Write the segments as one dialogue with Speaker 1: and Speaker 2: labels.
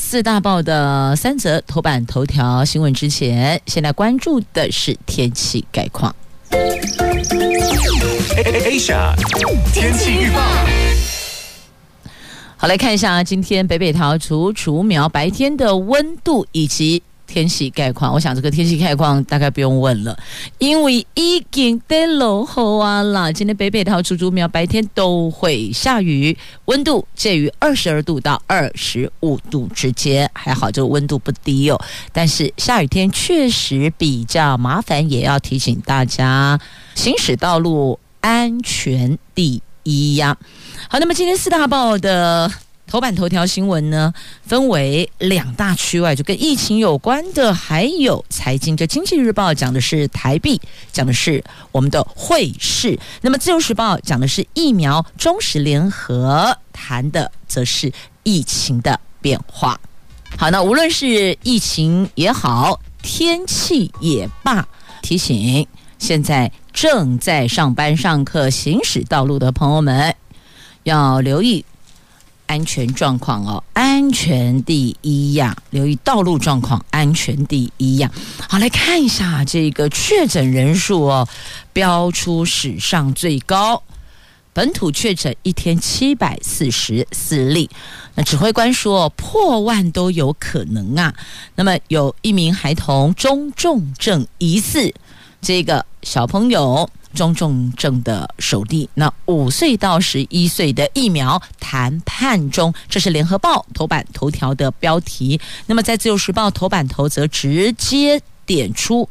Speaker 1: 四大报的三则头版头条新闻之前，现在关注的是天气概况。
Speaker 2: Asia 天气预报，
Speaker 1: 好，来看一下今天北北桃竹竹苗白天的温度以及。天气概况，我想这个天气概况大概不用问了，因为已经得落后啊啦。今天北北桃竹竹苗白天都会下雨，温度介于二十二度到二十五度之间，还好这个温度不低哦。但是下雨天确实比较麻烦，也要提醒大家行驶道路安全第一呀。好，那么今天四大报的。头版头条新闻呢，分为两大区外，就跟疫情有关的，还有财经。这《经济日报》讲的是台币，讲的是我们的汇市。那么《自由时报》讲的是疫苗，中时联合谈的则是疫情的变化。好，那无论是疫情也好，天气也罢，提醒现在正在上班、上课、行驶道路的朋友们要留意。安全状况哦，安全第一呀！留意道路状况，安全第一呀！好，来看一下这个确诊人数哦，飙出史上最高，本土确诊一天七百四十四例。那指挥官说破万都有可能啊。那么有一名孩童中重症疑似这个小朋友。中重症的首例，那五岁到十一岁的疫苗谈判中，这是联合报头版头条的标题。那么在自由时报头版头则直接点出。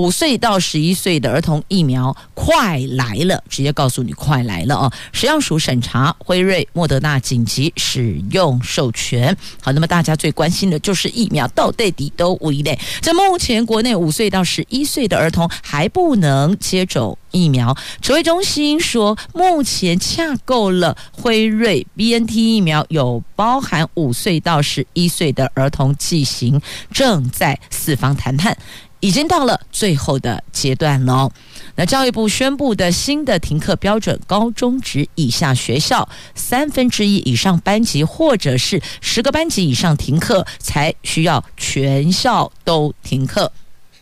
Speaker 1: 五岁到十一岁的儿童疫苗快来了，直接告诉你快来了哦！食药署审查辉瑞、莫德纳紧急使用授权。好，那么大家最关心的就是疫苗到底都为呢？在目前国内五岁到十一岁的儿童还不能接种疫苗。指挥中心说，目前洽购了辉瑞 BNT 疫苗，有包含五岁到十一岁的儿童剂型，正在四方谈判。已经到了最后的阶段了。那教育部宣布的新的停课标准，高中职以下学校三分之一以上班级，或者是十个班级以上停课，才需要全校都停课。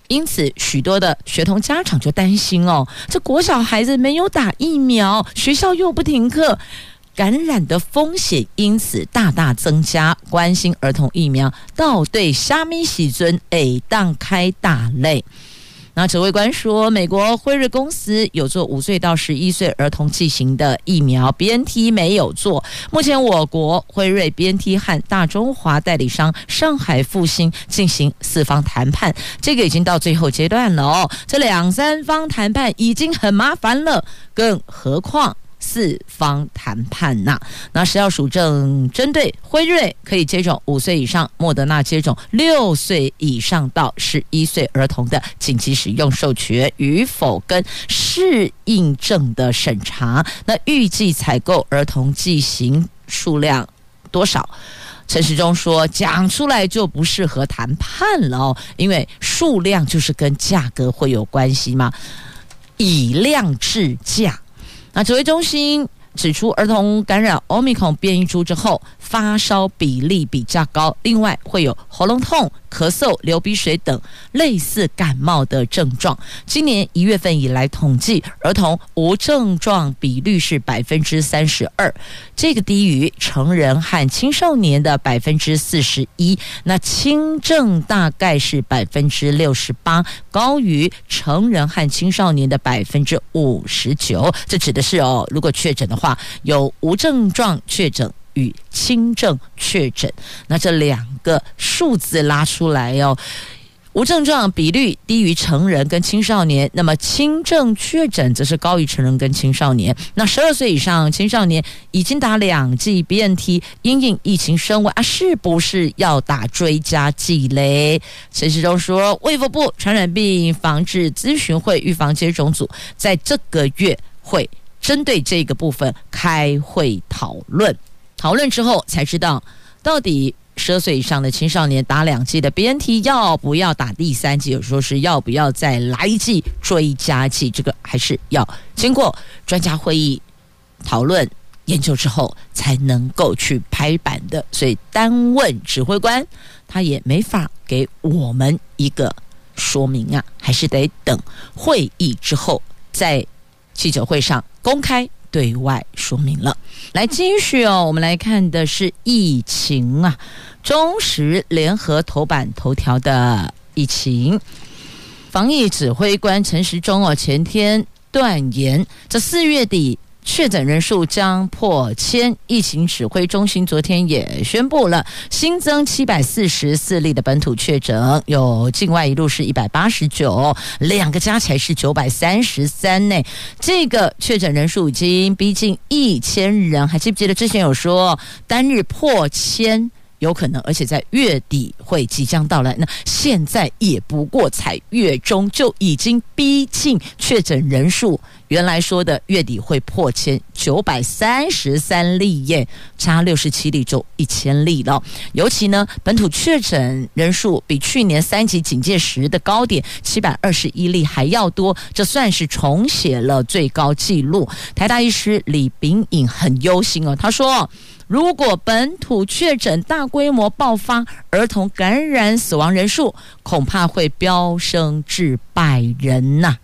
Speaker 1: 因此，许多的学童家长就担心哦，这国小孩子没有打疫苗，学校又不停课。感染的风险因此大大增加，关心儿童疫苗到底虾米时阵会当开打嘞？那指挥官说，美国辉瑞公司有做五岁到十一岁儿童剂型的疫苗，BNT 没有做。目前我国辉瑞、BNT 和大中华代理商上海复星进行四方谈判，这个已经到最后阶段了哦。这两三方谈判已经很麻烦了，更何况。四方谈判呐、那食药署正针对辉瑞可以接种五岁以上，莫德纳接种六岁以上到十一岁儿童的紧急使用授权与否跟适应症的审查。那预计采购儿童剂型数量多少？陈时中说，讲出来就不适合谈判了哦，因为数量就是跟价格会有关系嘛，以量制价。那指挥中心指出，儿童感染 Omicron 变异株之后，发烧比例比较高，另外会有喉咙痛、咳嗽、流鼻水等类似感冒的症状。今年一月份以来统计，儿童无症状比率是百分之三十二，这个低于成人和青少年的百分之四十一。那轻症大概是百分之六十八，高于成人和青少年的百分之五十九。这指的是哦，如果确诊的话。有无症状确诊与轻症确诊，那这两个数字拉出来哦，无症状比率低于成人跟青少年，那么轻症确诊则是高于成人跟青少年。那十二岁以上青少年已经打两剂 BNT，因应疫情升温啊，是不是要打追加剂嘞？陈时中说，卫福部传染病防治咨询会预防接种组在这个月会针对这个部分开会讨论，讨论之后才知道到底。十二岁以上的青少年打两剂的 BNT 要不要打第三剂？有说是要不要再来一剂追加剂？这个还是要经过专家会议讨论研究之后才能够去拍板的。所以单问指挥官，他也没法给我们一个说明啊，还是得等会议之后在记者会上公开对外说明了。来继续哦，我们来看的是疫情啊。中时联合头版头条的疫情，防疫指挥官陈时中哦，前天断言，这四月底确诊人数将破千。疫情指挥中心昨天也宣布了，新增七百四十四例的本土确诊，有境外一路是一百八十九，两个加起来是九百三十三呢。这个确诊人数已经逼近一千人，还记不记得之前有说单日破千？有可能，而且在月底会即将到来。那现在也不过才月中，就已经逼近确诊人数。原来说的月底会破千，九百三十三例耶，差六十七例就一千例了。尤其呢，本土确诊人数比去年三级警戒时的高点七百二十一例还要多，这算是重写了最高纪录。台大医师李秉颖很忧心哦，他说。如果本土确诊大规模爆发，儿童感染死亡人数恐怕会飙升至百人呐、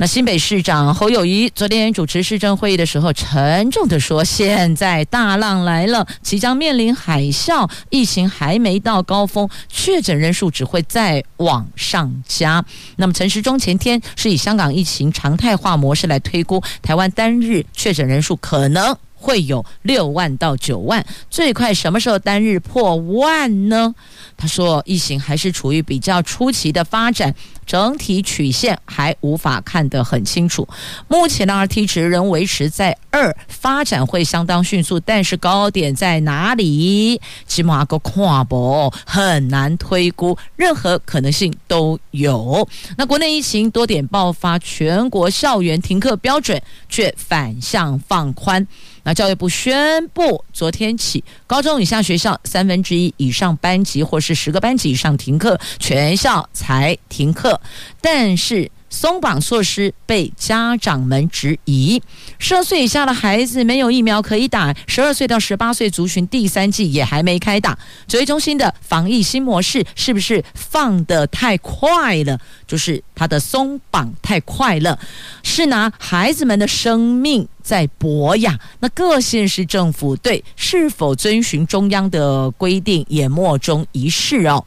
Speaker 1: 那新北市长侯友谊昨天主持市政会议的时候，沉重地说：“现在大浪来了，即将面临海啸，疫情还没到高峰，确诊人数只会再往上加。”那么陈时中前天是以香港疫情常态化模式来推估台湾单日确诊人数可能。会有六万到九万，最快什么时候单日破万呢？他说，疫情还是处于比较初期的发展，整体曲线还无法看得很清楚。目前的 Rt 值仍维持在二，发展会相当迅速，但是高点在哪里？起码个跨博很难推估，任何可能性都有。那国内疫情多点爆发，全国校园停课标准却反向放宽。那教育部宣布，昨天起，高中以下学校三分之一以上班级或是十个班级以上停课，全校才停课。但是松绑措施被家长们质疑，十二岁以下的孩子没有疫苗可以打，十二岁到十八岁族群第三季也还没开打。指挥中心的防疫新模式是不是放得太快了？就是它的松绑太快了，是拿孩子们的生命在博呀。那各县市政府对是否遵循中央的规定也莫衷一是哦。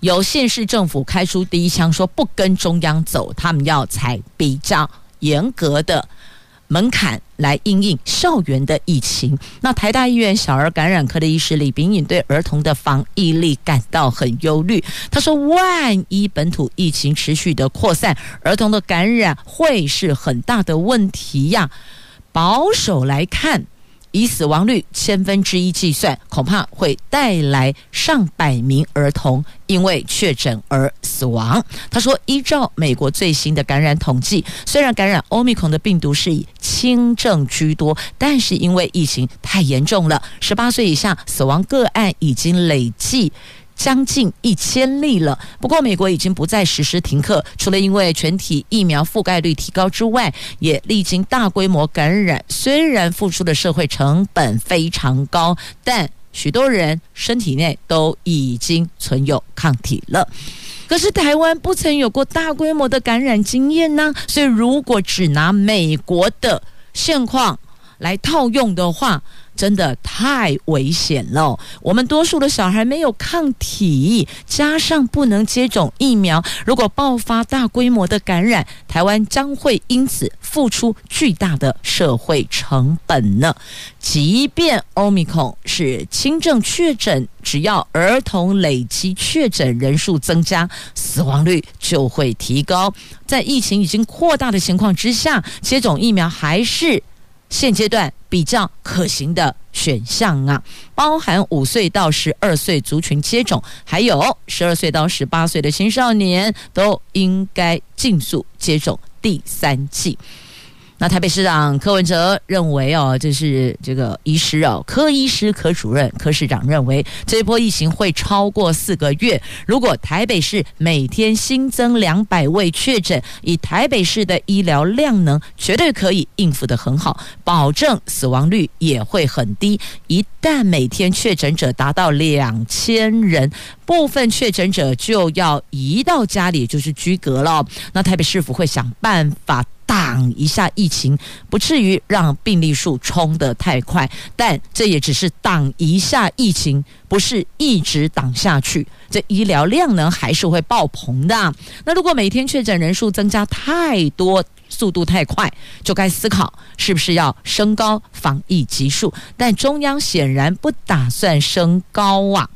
Speaker 1: 有县市政府开出第一枪，说不跟中央走，他们要采比较严格的门槛来应应校园的疫情。那台大医院小儿感染科的医师李秉颖对儿童的防疫力感到很忧虑。他说：“万一本土疫情持续的扩散，儿童的感染会是很大的问题呀。保守来看。”以死亡率千分之一计算，恐怕会带来上百名儿童因为确诊而死亡。他说，依照美国最新的感染统计，虽然感染欧米孔的病毒是以轻症居多，但是因为疫情太严重了，十八岁以下死亡个案已经累计。将近一千例了。不过，美国已经不再实施停课，除了因为全体疫苗覆盖率提高之外，也历经大规模感染。虽然付出的社会成本非常高，但许多人身体内都已经存有抗体了。可是，台湾不曾有过大规模的感染经验呢。所以，如果只拿美国的现况来套用的话，真的太危险了！我们多数的小孩没有抗体，加上不能接种疫苗，如果爆发大规模的感染，台湾将会因此付出巨大的社会成本呢。即便欧米孔是轻症确诊，只要儿童累积确诊人数增加，死亡率就会提高。在疫情已经扩大的情况之下，接种疫苗还是现阶段比较可行的选项啊，包含五岁到十二岁族群接种，还有十二岁到十八岁的青少年都应该尽速接种第三剂。那台北市长柯文哲认为哦，这是这个医师哦，柯医师、柯主任、柯市长认为这一波疫情会超过四个月。如果台北市每天新增两百位确诊，以台北市的医疗量能，绝对可以应付得很好，保证死亡率也会很低。一旦每天确诊者达到两千人，部分确诊者就要移到家里，就是居隔了。那台北市府会想办法。挡一下疫情，不至于让病例数冲得太快，但这也只是挡一下疫情，不是一直挡下去。这医疗量能还是会爆棚的。那如果每天确诊人数增加太多，速度太快，就该思考是不是要升高防疫级数。但中央显然不打算升高啊，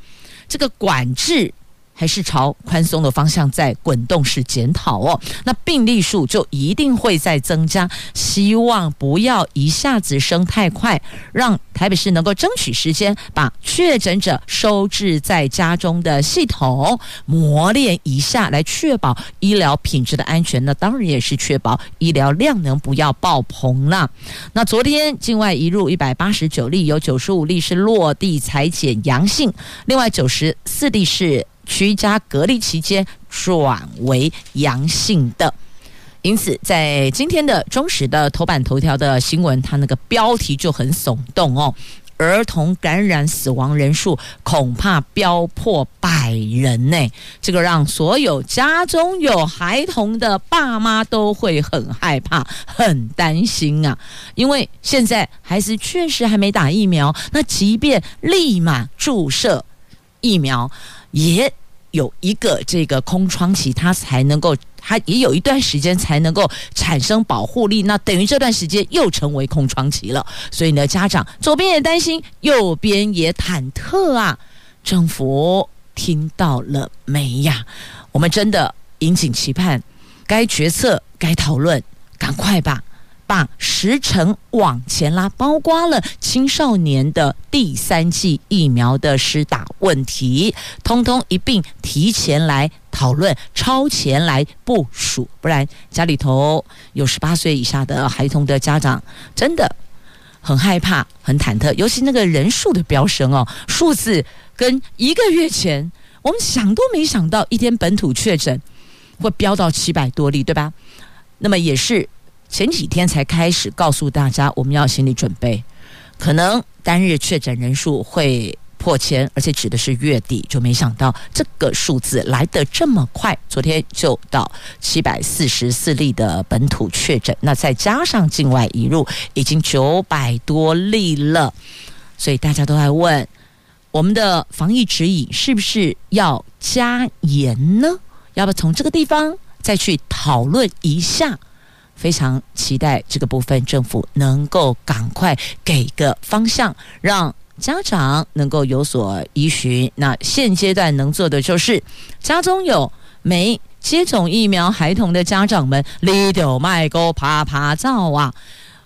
Speaker 1: 这个管制。还是朝宽松的方向在滚动式检讨哦，那病例数就一定会再增加，希望不要一下子升太快，让台北市能够争取时间，把确诊者收治在家中的系统磨练一下，来确保医疗品质的安全。那当然也是确保医疗量能不要爆棚了。那昨天境外移入一百八十九例，有九十五例是落地采检阳性，另外九十四例是。居家隔离期间转为阳性的，因此在今天的中时的头版头条的新闻，它那个标题就很耸动哦。儿童感染死亡人数恐怕飙破百人呢，这个让所有家中有孩童的爸妈都会很害怕、很担心啊。因为现在孩子确实还没打疫苗，那即便立马注射疫苗。也有一个这个空窗期，它才能够，它也有一段时间才能够产生保护力。那等于这段时间又成为空窗期了。所以呢，家长左边也担心，右边也忐忑啊。政府听到了没呀？我们真的引颈期盼，该决策、该讨论，赶快吧。把时程往前拉，包括了青少年的第三剂疫苗的施打问题，通通一并提前来讨论，超前来部署，不然家里头有十八岁以下的孩童的家长真的很害怕、很忐忑，尤其那个人数的飙升哦，数字跟一个月前我们想都没想到，一天本土确诊会飙到七百多例，对吧？那么也是。前几天才开始告诉大家，我们要心理准备，可能单日确诊人数会破千，而且指的是月底，就没想到这个数字来得这么快，昨天就到七百四十四例的本土确诊，那再加上境外移入，已经九百多例了，所以大家都在问，我们的防疫指引是不是要加严呢？要不从这个地方再去讨论一下？非常期待这个部分，政府能够赶快给个方向，让家长能够有所依循。那现阶段能做的就是，家中有没接种疫苗孩童的家长们，你就卖个趴趴走啊！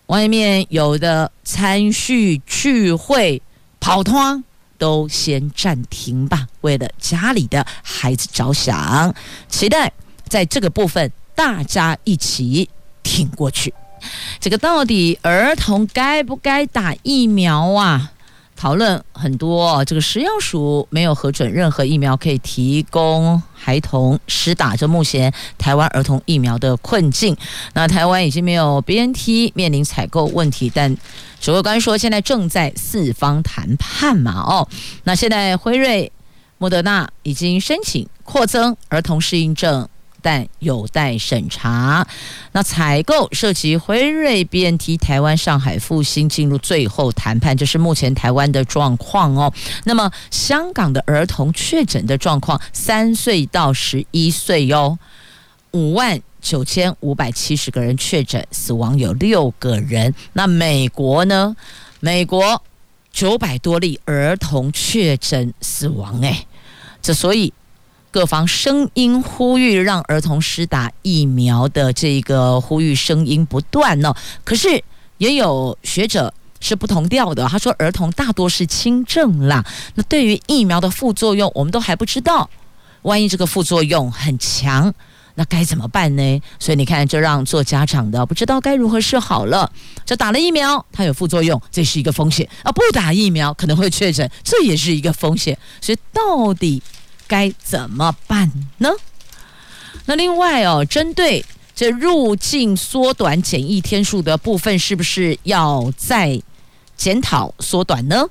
Speaker 1: 外面有的餐叙聚会跑摊都先暂停吧，为了家里的孩子着想。期待在这个部分大家一起。挺过去，这个到底儿童该不该打疫苗啊？讨论很多。这个食药署没有核准任何疫苗可以提供孩童施打，这目前台湾儿童疫苗的困境。那台湾已经没有 BNT，面临采购问题，但指挥官说现在正在四方谈判嘛。哦，那现在辉瑞、莫德纳已经申请扩增儿童适应症。但有待审查。那采购涉及辉瑞、BNT，台湾、上海复星进入最后谈判，这是目前台湾的状况哦。那么香港的儿童确诊的状况，三岁到十一岁哟，五万九千五百七十个人确诊，死亡有六个人。那美国呢？美国九百多例儿童确诊死亡，哎，这所以各方声音呼吁让儿童施打疫苗的这个呼吁声音不断呢。可是也有学者是不同调的，他说儿童大多是轻症啦，那对于疫苗的副作用我们都还不知道，万一这个副作用很强。那该怎么办呢？所以你看，这让做家长的不知道该如何是好了。这打了疫苗，它有副作用，这是一个风险啊；不打疫苗可能会确诊，这也是一个风险。所以到底该怎么办呢？那另外哦，针对这入境缩短检疫天数的部分，是不是要再检讨缩短呢？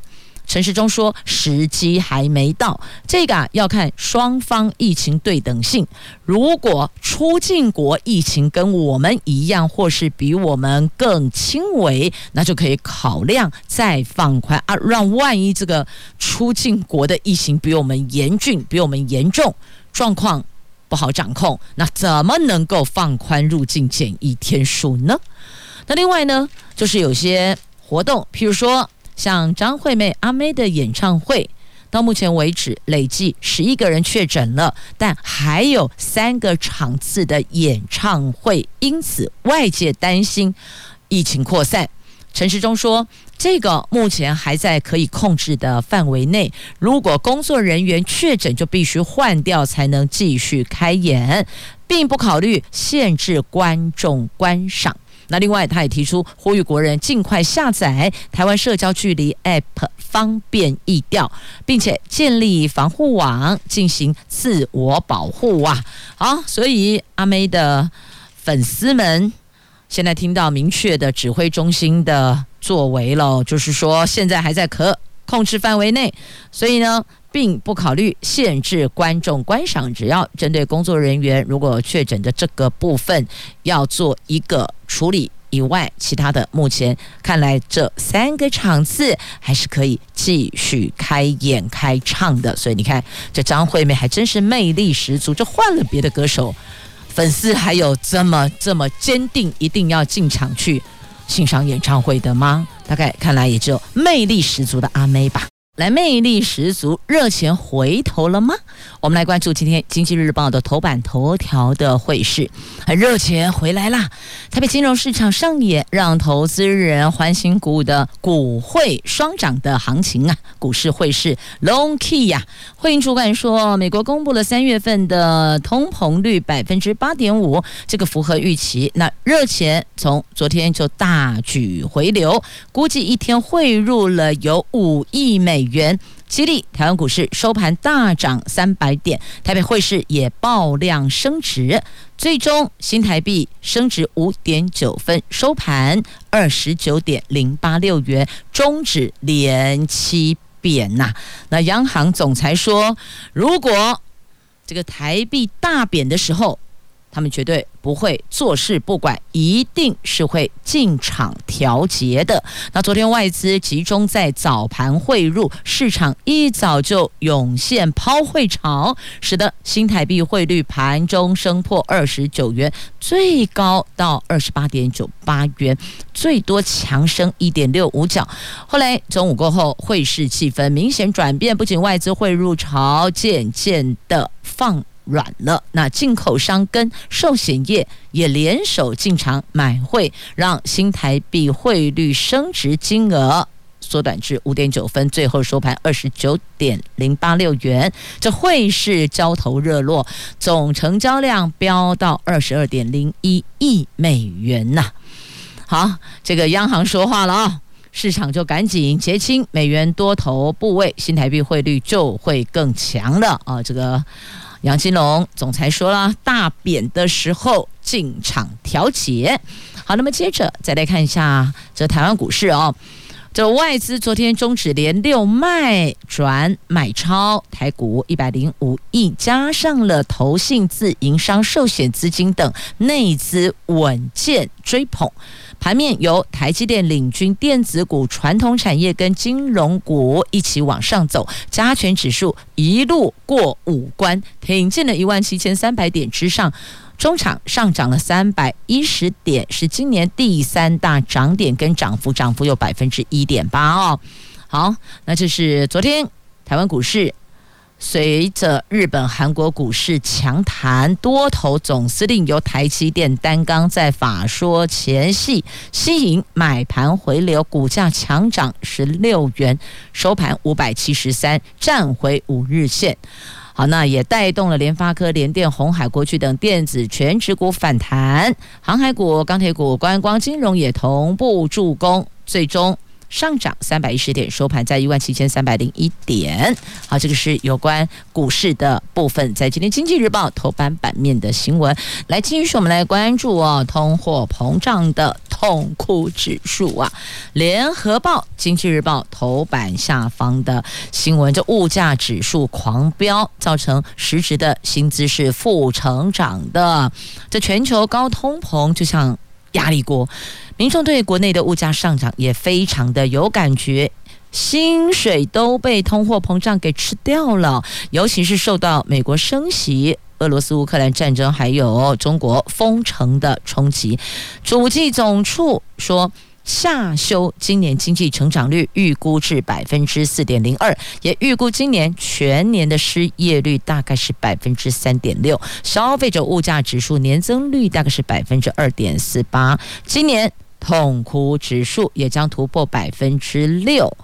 Speaker 1: 陈时中说：“时机还没到，这个啊要看双方疫情对等性。如果出境国疫情跟我们一样，或是比我们更轻微，那就可以考量再放宽啊。让万一这个出境国的疫情比我们严峻、比我们严重，状况不好掌控，那怎么能够放宽入境检疫天数呢？那另外呢，就是有些活动，譬如说。”像张惠妹阿妹的演唱会，到目前为止累计十一个人确诊了，但还有三个场次的演唱会，因此外界担心疫情扩散。陈时中说，这个目前还在可以控制的范围内，如果工作人员确诊，就必须换掉才能继续开演，并不考虑限制观众观赏。那另外，他也提出呼吁国人尽快下载台湾社交距离 App，方便易调，并且建立防护网进行自我保护啊！好，所以阿妹的粉丝们现在听到明确的指挥中心的作为了，就是说现在还在可控制范围内，所以呢，并不考虑限制观众观赏，只要针对工作人员如果确诊的这个部分要做一个处理以外，其他的目前看来这三个场次还是可以继续开演开唱的。所以你看，这张惠妹还真是魅力十足，这换了别的歌手，粉丝还有这么这么坚定一定要进场去欣赏演唱会的吗？大概看来也只有魅力十足的阿妹吧。来，魅力十足，热钱回头了吗？我们来关注今天《经济日报》的头版头条的汇市，热钱回来啦！台北金融市场上演让投资人欢欣鼓舞的股汇双涨的行情啊！股市汇市 long key 呀！汇银主管说，美国公布了三月份的通膨率百分之八点五，这个符合预期。那热钱从昨天就大举回流，估计一天汇入了有五亿美元。激励台湾股市收盘大涨三百点，台北汇市也爆量升值，最终新台币升值五点九分，收盘二十九点零八六元，终止连七贬呐。那央行总裁说，如果这个台币大贬的时候，他们绝对。不会坐视不管，一定是会进场调节的。那昨天外资集中在早盘汇入，市场一早就涌现抛汇潮，使得新台币汇率盘中升破二十九元，最高到二十八点九八元，最多强升一点六五角。后来中午过后，汇市气氛明显转变，不仅外资汇入潮渐渐的放软了，那进口商跟寿险业也联手进场买汇，让新台币汇率升值金额缩短至五点九分，最后收盘二十九点零八六元。这汇市交投热络，总成交量飙到二十二点零一亿美元呐。好，这个央行说话了啊，市场就赶紧结清美元多头部位，新台币汇率就会更强了啊。这个。杨金龙总裁说了，大贬的时候进场调节。好，那么接着再来看一下这台湾股市哦。这外资昨天终止连六卖转买超台股一百零五亿，加上了投信自营商寿险资金等内资稳健追捧。盘面由台积电领军，电子股、传统产业跟金融股一起往上走，加权指数一路过五关，挺进了一万七千三百点之上，中场上涨了三百一十点，是今年第三大涨点，跟涨幅涨幅有百分之一点八哦。好，那这是昨天台湾股市。随着日本、韩国股市强弹，多头总司令由台积电担纲，在法说前夕吸引买盘回流，股价强涨十六元，收盘五百七十三，站回五日线。好，那也带动了联发科、联电、红海、国巨等电子全持股反弹，航海股、钢铁股、观光金融也同步助攻，最终。上涨三百一十点，收盘在一万七千三百零一点。好，这个是有关股市的部分，在今天《经济日报》头版版面的新闻。来，继续我们来关注哦，通货膨胀的痛哭指数啊，《联合报》《经济日报》头版下方的新闻，这物价指数狂飙，造成实质的薪资是负成长的。这全球高通膨，就像。压力锅，民众对国内的物价上涨也非常的有感觉，薪水都被通货膨胀给吃掉了，尤其是受到美国升息、俄罗斯乌克兰战争还有中国封城的冲击，主计总处说。下修今年经济成长率预估至百分之四点零二，也预估今年全年的失业率大概是百分之三点六，消费者物价指数年增率大概是百分之二点四八，今年痛哭指数也将突破百分之六。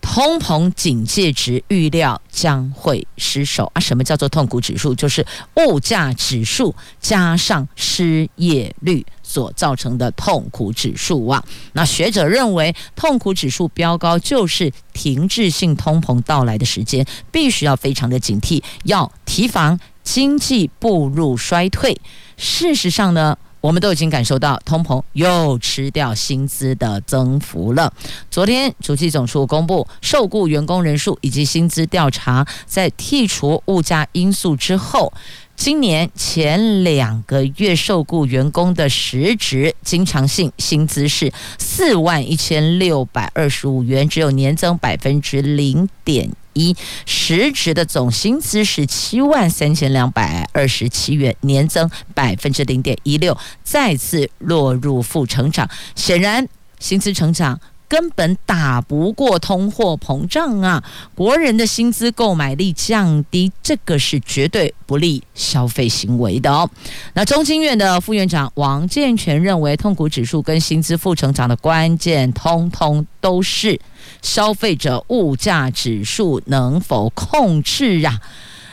Speaker 1: 通膨警戒值预料将会失守啊！什么叫做痛苦指数？就是物价指数加上失业率所造成的痛苦指数啊！那学者认为，痛苦指数飙高就是停滞性通膨到来的时间，必须要非常的警惕，要提防经济步入衰退。事实上呢，我们都已经感受到通膨又吃掉薪资的增幅了。昨天，主计总处公布受雇员工人数以及薪资调查，在剔除物价因素之后，今年前两个月受雇员工的实质经常性薪资是四万一千六百二十五元，只有年增百分之零点一，实职的总薪资是七万三千两百二十七元，年增百分之零点一六，再次落入负成长。显然，薪资成长根本打不过通货膨胀啊！国人的薪资购买力降低，这个是绝对不利消费行为的哦。那中经院的副院长王健全认为，痛苦指数跟薪资负成长的关键，通通都是。消费者物价指数能否控制啊？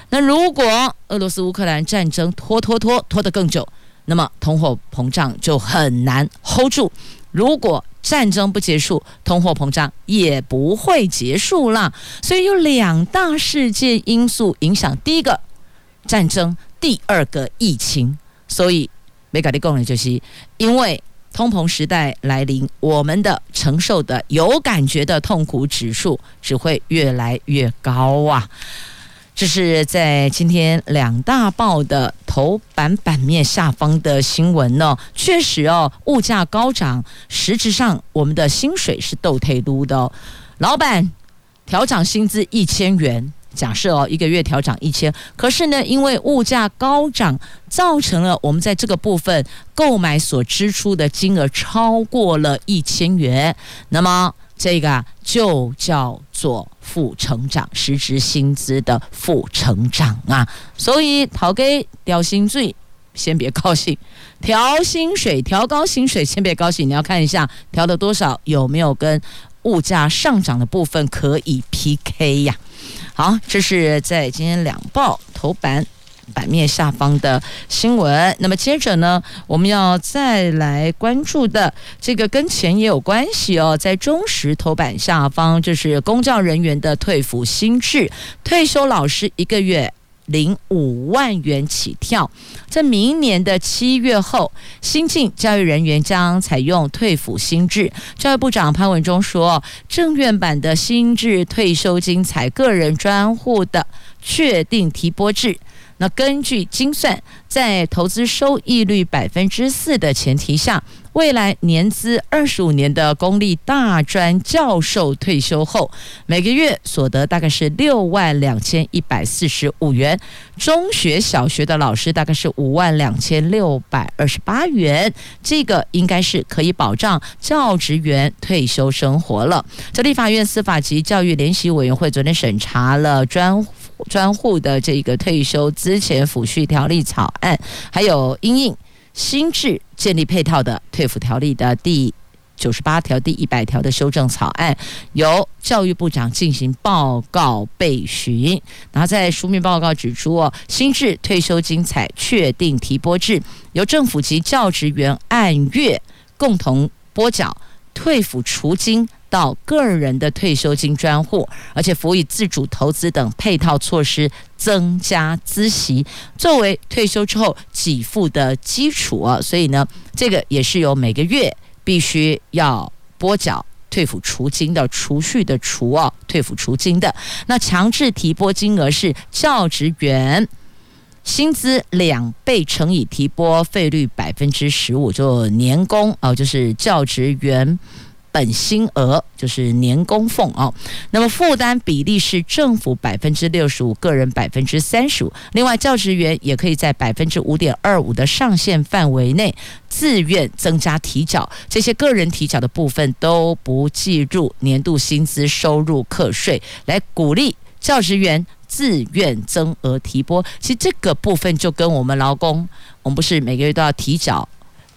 Speaker 1: 那如果俄罗斯乌克兰战争拖拖拖拖得更久，那么通货膨胀就很难 hold 住。如果战争不结束，通货膨胀也不会结束了。所以有两大世界因素影响：第一个战争，第二个疫情。所以没搞的功能就是因为。通膨时代来临，我们的承受的有感觉的痛苦指数只会越来越高啊！这是在今天两大报的头版版面下方的新闻呢。确实哦，物价高涨，实质上我们的薪水是倒退撸的。老板调涨薪资一千元。假设哦，一个月调涨一千，可是呢，因为物价高涨，造成了我们在这个部分购买所支出的金额超过了一千元，那么这个就叫做负成长，实质薪资的负成长啊。所以，讨给调薪水，先别高兴；调薪水，调高薪水，先别高兴。你要看一下调了多少，有没有跟物价上涨的部分可以 PK 呀？好，这是在今天两报头版版面下方的新闻。那么接着呢，我们要再来关注的这个跟钱也有关系哦，在中时头版下方，就是公教人员的退抚新制，退休老师一个月。零五万元起跳，在明年的七月后，新进教育人员将采用退抚新制。教育部长潘文忠说，正院版的新制退休金采个人专户的确定提拨制。那根据精算，在投资收益率百分之四的前提下，未来年资二十五年的公立大专教授退休后，每个月所得大概是六万两千一百四十五元；中学、小学的老师大概是五万两千六百二十八元。这个应该是可以保障教职员退休生活了。这立法院司法及教育联席委员会昨天审查了专专户的这个退休资前抚恤条例草案，还有因应新制建立配套的退抚条例的第九十八条、第一百条的修正草案，由教育部长进行报告备询。然后在书面报告指出，哦，新制退休金采确定提拨制，由政府及教职员按月共同拨缴退抚除金。到个人的退休金专户，而且辅以自主投资等配套措施，增加资息，作为退休之后给付的基础啊。所以呢，这个也是由每个月必须要拨缴退抚除金的除蓄的除啊，退抚除金的。那强制提拨金额是教职员薪资两倍乘以提拨费率百分之十五，就年工啊，就是教职员。本薪额就是年功俸哦，那么负担比例是政府百分之六十五，个人百分之三十五。另外，教职员也可以在百分之五点二五的上限范围内自愿增加提缴，这些个人提缴的部分都不计入年度薪资收入课税，来鼓励教职员自愿增额提拨。其实这个部分就跟我们劳工，我们不是每个月都要提缴。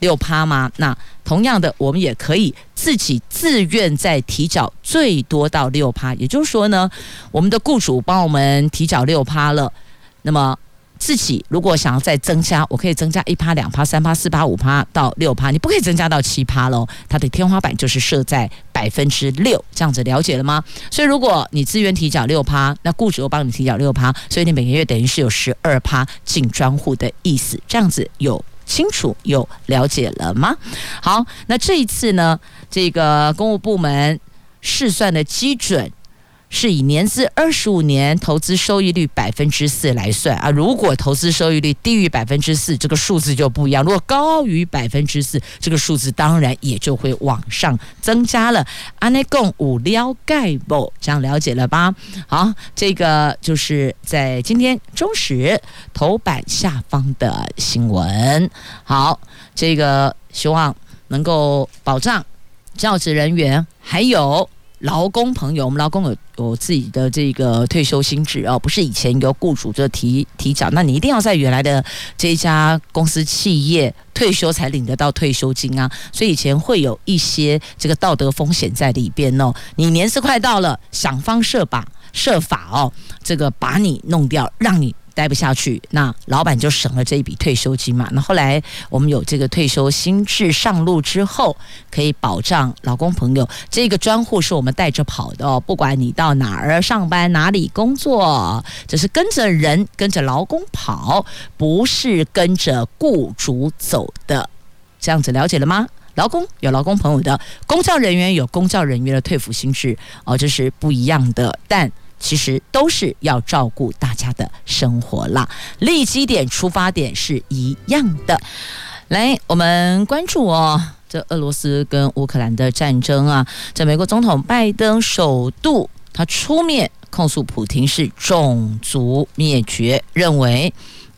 Speaker 1: 六趴吗？那同样的，我们也可以自己自愿再提缴最多到六趴。也就是说呢，我们的雇主帮我们提缴六趴了，那么自己如果想要再增加，我可以增加一趴、两趴、三趴、四趴、五趴到六趴。你不可以增加到七趴喽，它的天花板就是设在百分之六，这样子了解了吗？所以如果你自愿提缴六趴，那雇主又帮你提缴六趴，所以你每个月等于是有十二趴进专户的意思，这样子有。清楚有了解了吗？好，那这一次呢，这个公务部门试算的基准是以年资二十五年投资收益率百分之四来算啊。如果投资收益率低于百分之四，这个数字就不一样；如果高于百分之四，这个数字当然也就会往上增加了。安内共五了解不？这样了解了吧？好，这个就是在今天中时头版下方的新闻。好，这个希望能够保障教职人员还有。劳工朋友，我们劳工有有自己的这个退休心智哦，不是以前由雇主就提提缴，那你一定要在原来的这家公司企业退休才领得到退休金啊，所以以前会有一些这个道德风险在里边哦。你年事快到了，想方设法设法哦，这个把你弄掉，让你。待不下去，那老板就省了这一笔退休金嘛。那后来我们有这个退休新制上路之后，可以保障劳工朋友。这个专户是我们带着跑的哦，不管你到哪儿上班、哪里工作，这是跟着人、跟着劳工跑，不是跟着雇主走的。这样子了解了吗？劳工有劳工朋友的，公教人员有公教人员的退抚新制哦，这是不一样的，但。其实都是要照顾大家的生活啦，立基点出发点是一样的。来，我们关注哦，这俄罗斯跟乌克兰的战争啊，这美国总统拜登首度他出面控诉普京是种族灭绝，认为。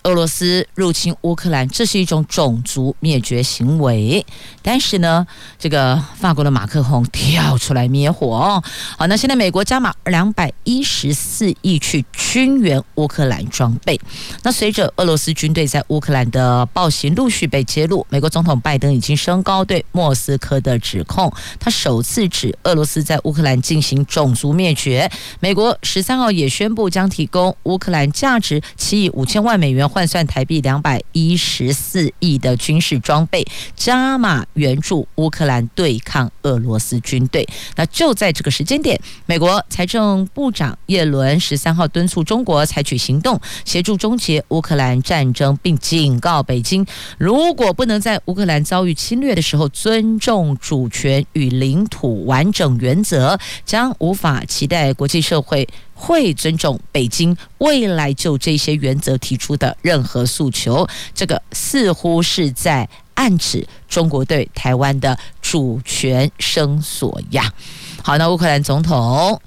Speaker 1: 俄罗斯入侵乌克兰，这是一种种族灭绝行为。但是呢，这个法国的马克宏跳出来灭火。好，那现在美国加码两百一十四亿去军援乌克兰装备。那随着俄罗斯军队在乌克兰的暴行陆续被揭露，美国总统拜登已经升高对莫斯科的指控。他首次指俄罗斯在乌克兰进行种族灭绝。美国十三号也宣布将提供乌克兰价值七亿五千万美元。换算台币两百一十四亿的军事装备，加码援助乌克兰对抗俄罗斯军队。那就在这个时间点，美国财政部长叶伦十三号敦促中国采取行动，协助终结乌克兰战争，并警告北京，如果不能在乌克兰遭遇侵略的时候尊重主权与领土完整原则，将无法期待国际社会。会尊重北京未来就这些原则提出的任何诉求，这个似乎是在暗指中国对台湾的主权声索呀。好，那乌克兰总统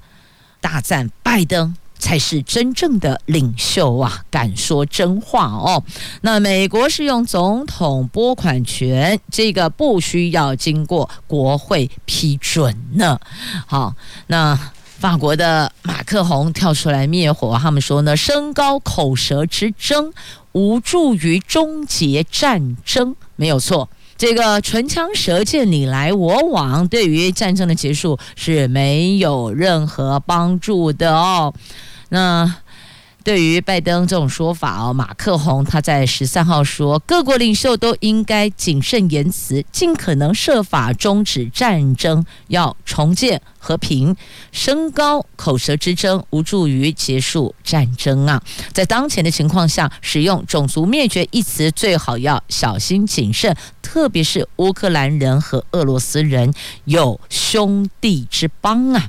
Speaker 1: 大赞拜登。才是真正的领袖啊，敢说真话哦。那美国是用总统拨款权，这个不需要经过国会批准呢。好，那法国的马克宏跳出来灭火，他们说呢，身高口舌之争无助于终结战争，没有错。这个唇枪舌剑，你来我往，对于战争的结束是没有任何帮助的哦。那对于拜登这种说法哦，马克宏他在十三号说，各国领袖都应该谨慎言辞，尽可能设法终止战争，要重建和平，升高口舌之争无助于结束战争啊！在当前的情况下，使用种族灭绝一词最好要小心谨慎，特别是乌克兰人和俄罗斯人有兄弟之邦啊！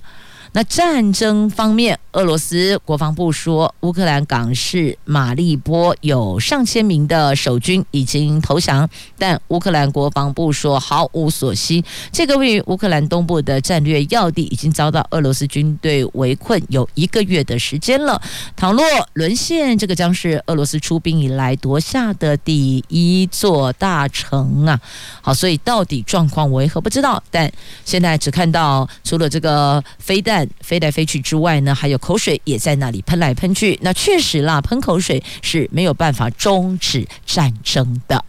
Speaker 1: 那战争方面，俄罗斯国防部说，乌克兰港市马利波有上千名的守军已经投降，但乌克兰国防部说毫无所惜。这个位于乌克兰东部的战略要地已经遭到俄罗斯军队围困有一个月的时间了。倘若沦陷，这个将是俄罗斯出兵以来夺下的第一座大城啊！好，所以到底状况为何不知道，但现在只看到除了这个飞弹。飞来飞去之外呢，还有口水也在那里喷来喷去。那确实啦，喷口水是没有办法终止战争的。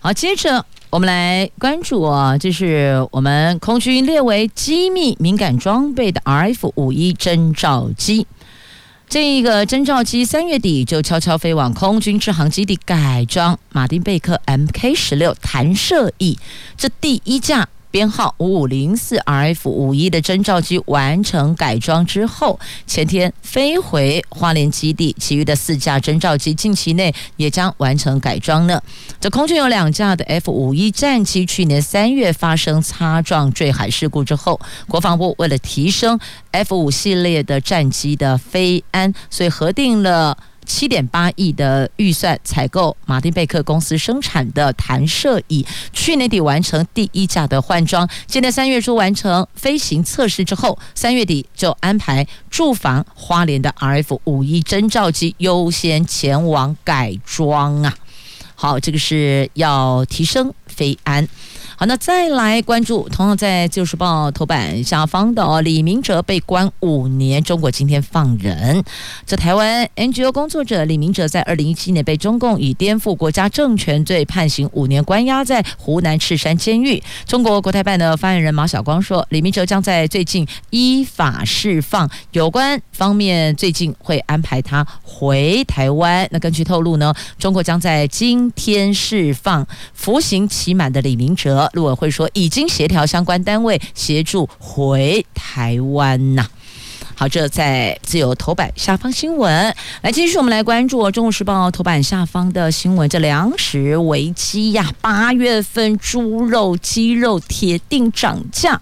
Speaker 1: 好，接着我们来关注啊，这是我们空军列为机密敏感装备的 RF 五一侦察机。这个侦察机三月底就悄悄飞往空军志航基地改装马丁贝克 MK 十六弹射翼，这第一架。编号五五零四 RF 五一的侦察机完成改装之后，前天飞回花莲基地，其余的四架侦察机近期内也将完成改装呢。这空军有两架的 F 五一战机，去年三月发生擦撞坠海事故之后，国防部为了提升 F 五系列的战机的飞安，所以核定了。七点八亿的预算采购马丁贝克公司生产的弹射椅，去年底完成第一架的换装，今年三月初完成飞行测试之后，三月底就安排驻防花莲的 RF 五一征兆机优先前往改装啊。好，这个是要提升飞安。好，那再来关注，同样在《旧时报》头版下方的哦，李明哲被关五年，中国今天放人。这台湾 NGO 工作者李明哲在二零一七年被中共以颠覆国家政权罪判刑五年，关押在湖南赤山监狱。中国国台办的发言人马晓光说，李明哲将在最近依法释放，有关方面最近会安排他回台湾。那根据透露呢，中国将在今天释放服刑期满的李明哲。陆委会说，已经协调相关单位协助回台湾呐。好，这在自由头版下方新闻。来，继续我们来关注《中国时报》头版下方的新闻。这粮食危机呀，八月份猪肉、鸡肉铁定涨价。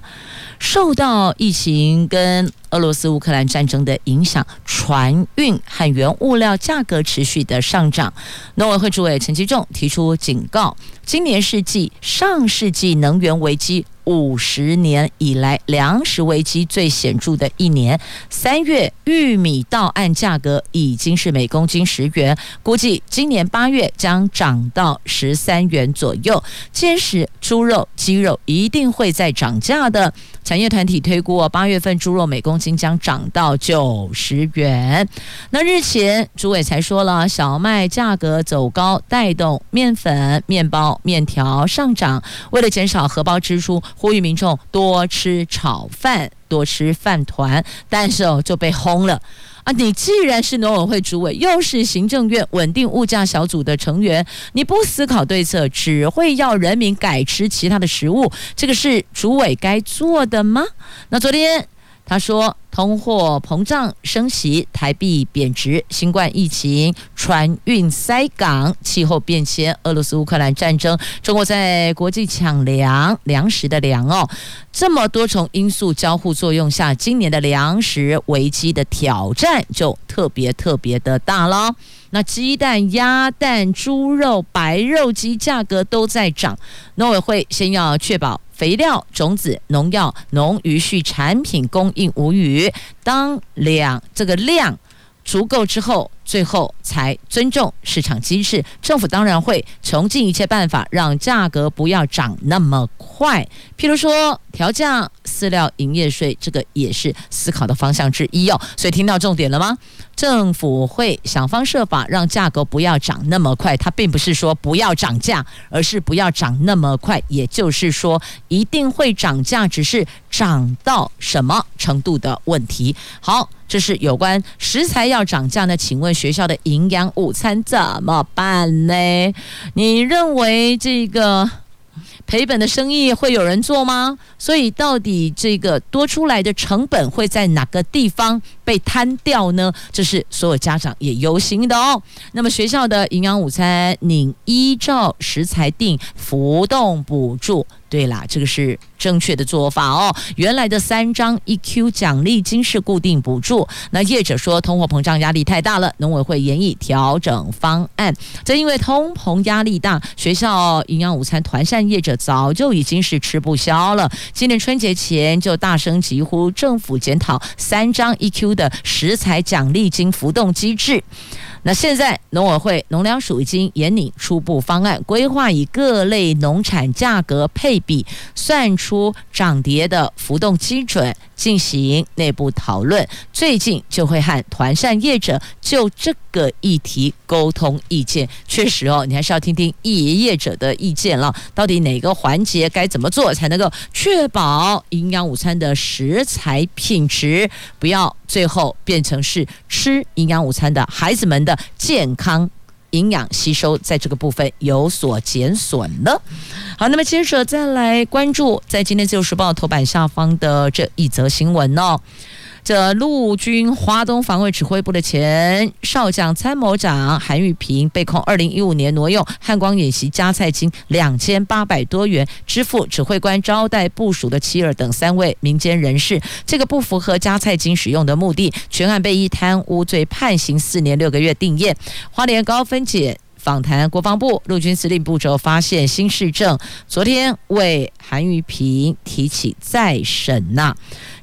Speaker 1: 受到疫情跟俄罗斯乌克兰战争的影响，船运和原物料价格持续的上涨。农委会主委陈其仲提出警告：今年是继上世纪能源危机五十年以来粮食危机最显著的一年。三月玉米到岸价格已经是每公斤十元，估计今年八月将涨到十三元左右。届时猪肉、鸡肉一定会再涨价的。产业团体推估，八月份猪肉每公斤将涨到九十元。那日前，朱伟才说了，小麦价格走高，带动面粉、面包、面条上涨。为了减少荷包支出，呼吁民众多吃炒饭，多吃饭团。但是哦，就被轰了。你既然是农委会主委，又是行政院稳定物价小组的成员，你不思考对策，只会要人民改吃其他的食物，这个是主委该做的吗？那昨天。他说，通货膨胀升息，台币贬值，新冠疫情，船运塞港，气候变迁，俄罗斯乌克兰战争，中国在国际抢粮，粮食的粮哦，这么多重因素交互作用下，今年的粮食危机的挑战就特别特别的大了。那鸡蛋、鸭蛋、猪肉、白肉鸡价格都在涨，农委会先要确保肥料、种子、农药、农渔畜产品供应无虞，当两这个量足够之后。最后才尊重市场机制，政府当然会穷尽一切办法让价格不要涨那么快。譬如说调降饲料营业税，这个也是思考的方向之一哦。所以听到重点了吗？政府会想方设法让价格不要涨那么快，它并不是说不要涨价，而是不要涨那么快。也就是说一定会涨价，只是涨到什么程度的问题。好。这是有关食材要涨价，那请问学校的营养午餐怎么办呢？你认为这个赔本的生意会有人做吗？所以到底这个多出来的成本会在哪个地方被摊掉呢？这是所有家长也忧心的哦。那么学校的营养午餐，您依照食材定浮动补助。对啦，这个是正确的做法哦。原来的三张一 Q 奖励金是固定补助，那业者说通货膨胀压力太大了，农委会研议调整方案。正因为通膨压力大，学校营养午餐团膳业者早就已经是吃不消了。今年春节前就大声疾呼政府检讨三张一 Q 的食材奖励金浮动机制。那现在农委会农粮署已经研拟初步方案，规划以各类农产价格配比算出涨跌的浮动基准，进行内部讨论。最近就会和团膳业者就这个议题沟通意见。确实哦，你还是要听听业业者的意见了。到底哪个环节该怎么做才能够确保营养午餐的食材品质，不要最后变成是吃营养午餐的孩子们的健康营养吸收，在这个部分有所减损了。好，那么接着再来关注在今天自由时报头版下方的这一则新闻哦。这陆军华东防卫指挥部的前少将参谋长韩玉平被控二零一五年挪用汉光演习加菜金两千八百多元，支付指挥官招待部属的妻儿等三位民间人士，这个不符合加菜金使用的目的，全案被依贪污罪判刑四年六个月定谳。花莲高分检访谈国防部陆军司令部之后发现新事证，昨天为韩玉平提起再审呐。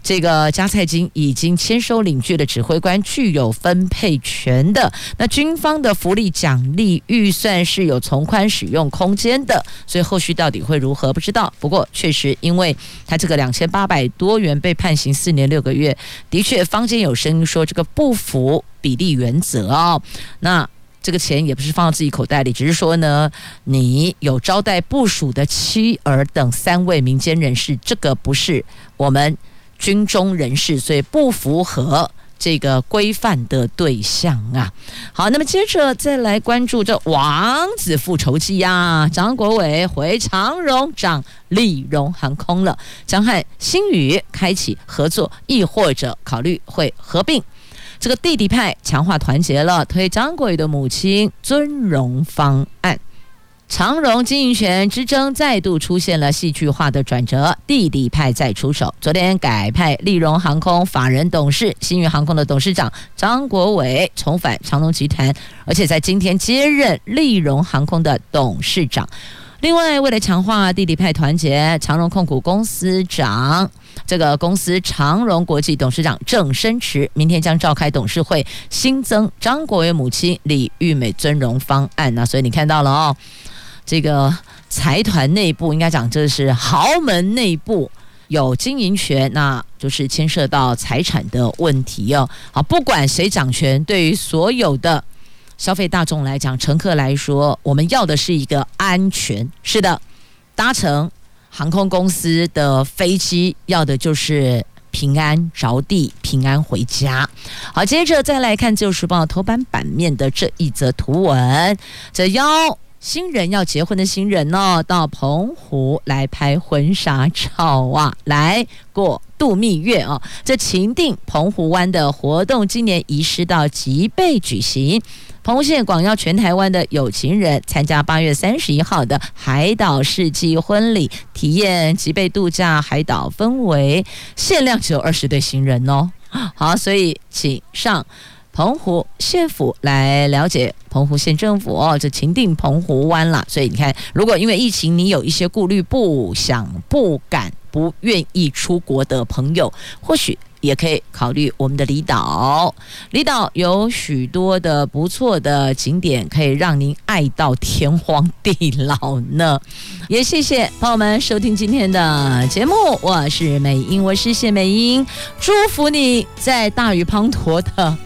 Speaker 1: 这个加菜金已经签收领据的指挥官具有分配权的，那军方的福利奖励预算是有从宽使用空间的，所以后续到底会如何不知道。不过确实，因为他这个两千八百多元被判刑四年六个月，的确坊间有声音说这个不符比例原则哦。那这个钱也不是放到自己口袋里，只是说呢，你有招待部署的妻儿等三位民间人士，这个不是我们。军中人士，所以不符合这个规范的对象啊。好，那么接着再来关注这王子复仇记呀，张国伟回长荣涨立荣航空了，将和星宇开启合作，亦或者考虑会合并。这个弟弟派强化团结了，推张国伟的母亲尊荣方案。长荣经营权之争再度出现了戏剧化的转折，弟弟派再出手。昨天改派立荣航空法人董事、星宇航空的董事长张国伟重返长荣集团，而且在今天接任立荣航空的董事长。另外，为了强化弟弟派团结，长荣控股公司长这个公司长荣国际董事长郑生池明天将召开董事会，新增张国伟母亲李玉美尊荣方案。那所以你看到了哦。这个财团内部应该讲，这是豪门内部有经营权，那就是牵涉到财产的问题哦。好，不管谁掌权，对于所有的消费大众来讲，乘客来说，我们要的是一个安全。是的，搭乘航空公司的飞机，要的就是平安着地、平安回家。好，接着再来看《自由时报》头版版面的这一则图文，这邀。新人要结婚的新人哦，到澎湖来拍婚纱照啊，来过度蜜月哦。这情定澎湖湾的活动今年移师到吉贝举行。澎湖县广邀全台湾的有情人参加八月三十一号的海岛世纪婚礼，体验吉贝度假海岛氛围，限量只有二十对新人哦。好，所以请上澎湖县府来了解澎湖县政府哦，这情定澎湖湾啦。所以你看，如果因为疫情你有一些顾虑，不想、不敢、不愿意出国的朋友，或许。也可以考虑我们的离岛，离岛有许多的不错的景点，可以让您爱到天荒地老呢。也谢谢朋友们收听今天的节目，我是美英，我是谢美英，祝福你在大雨滂沱的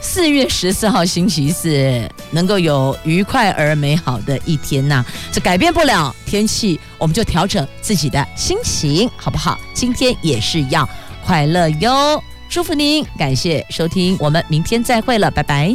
Speaker 1: 四月十四号星期四，能够有愉快而美好的一天呐。这改变不了天气，我们就调整自己的心情，好不好？今天也是要。快乐哟！祝福您，感谢收听，我们明天再会了，拜拜。